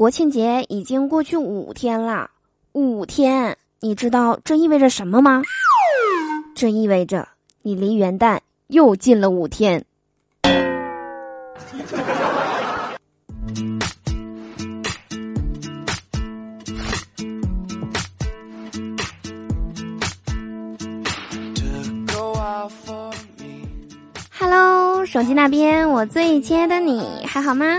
国庆节已经过去五天了，五天，你知道这意味着什么吗？这意味着你离元旦又近了五天。Hello，手机那边，我最亲爱的你还好吗？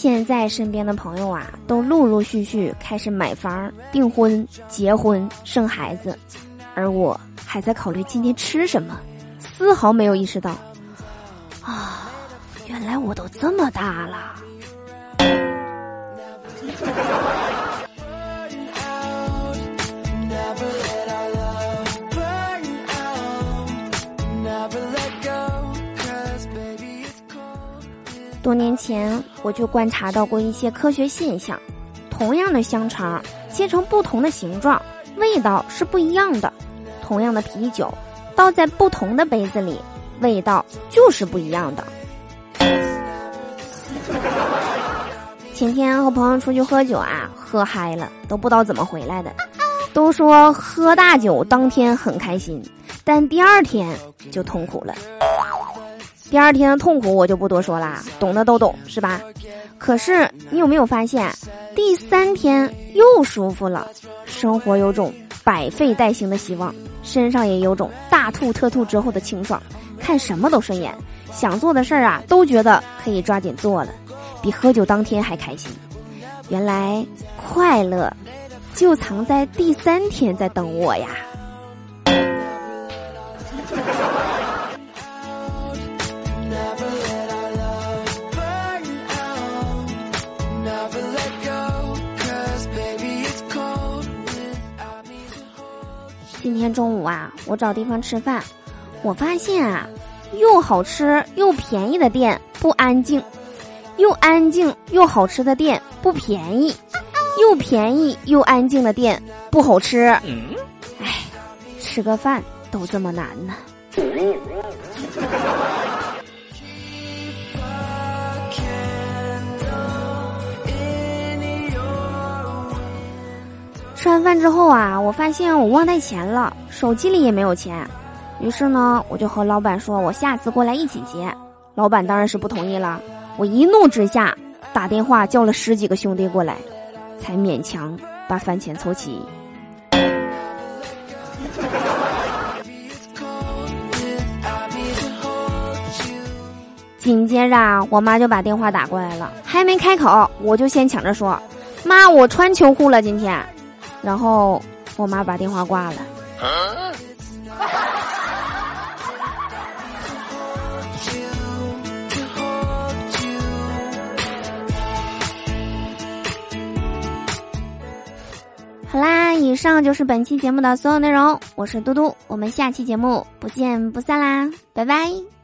现在身边的朋友啊，都陆陆续续开始买房、订婚、结婚、生孩子，而我还在考虑今天吃什么，丝毫没有意识到，啊，原来我都这么大了。多年前，我就观察到过一些科学现象：同样的香肠切成不同的形状，味道是不一样的；同样的啤酒倒在不同的杯子里，味道就是不一样的。前天和朋友出去喝酒啊，喝嗨了，都不知道怎么回来的。都说喝大酒当天很开心，但第二天就痛苦了。第二天的痛苦我就不多说啦，懂的都懂是吧？可是你有没有发现，第三天又舒服了，生活有种百废待兴的希望，身上也有种大吐特吐之后的清爽，看什么都顺眼，想做的事儿啊都觉得可以抓紧做了，比喝酒当天还开心。原来快乐就藏在第三天在等我呀。天中午啊，我找地方吃饭，我发现啊，又好吃又便宜的店不安静，又安静又好吃的店不便宜，又便宜又安静的店不好吃。哎，吃个饭都这么难呢。吃完饭之后啊，我发现我忘带钱了，手机里也没有钱。于是呢，我就和老板说，我下次过来一起结。老板当然是不同意了。我一怒之下，打电话叫了十几个兄弟过来，才勉强把饭钱凑齐。紧接着，我妈就把电话打过来了，还没开口，我就先抢着说：“妈，我穿秋裤了，今天。”然后我妈把电话挂了。好啦，以上就是本期节目的所有内容。我是嘟嘟，我们下期节目不见不散啦，拜拜。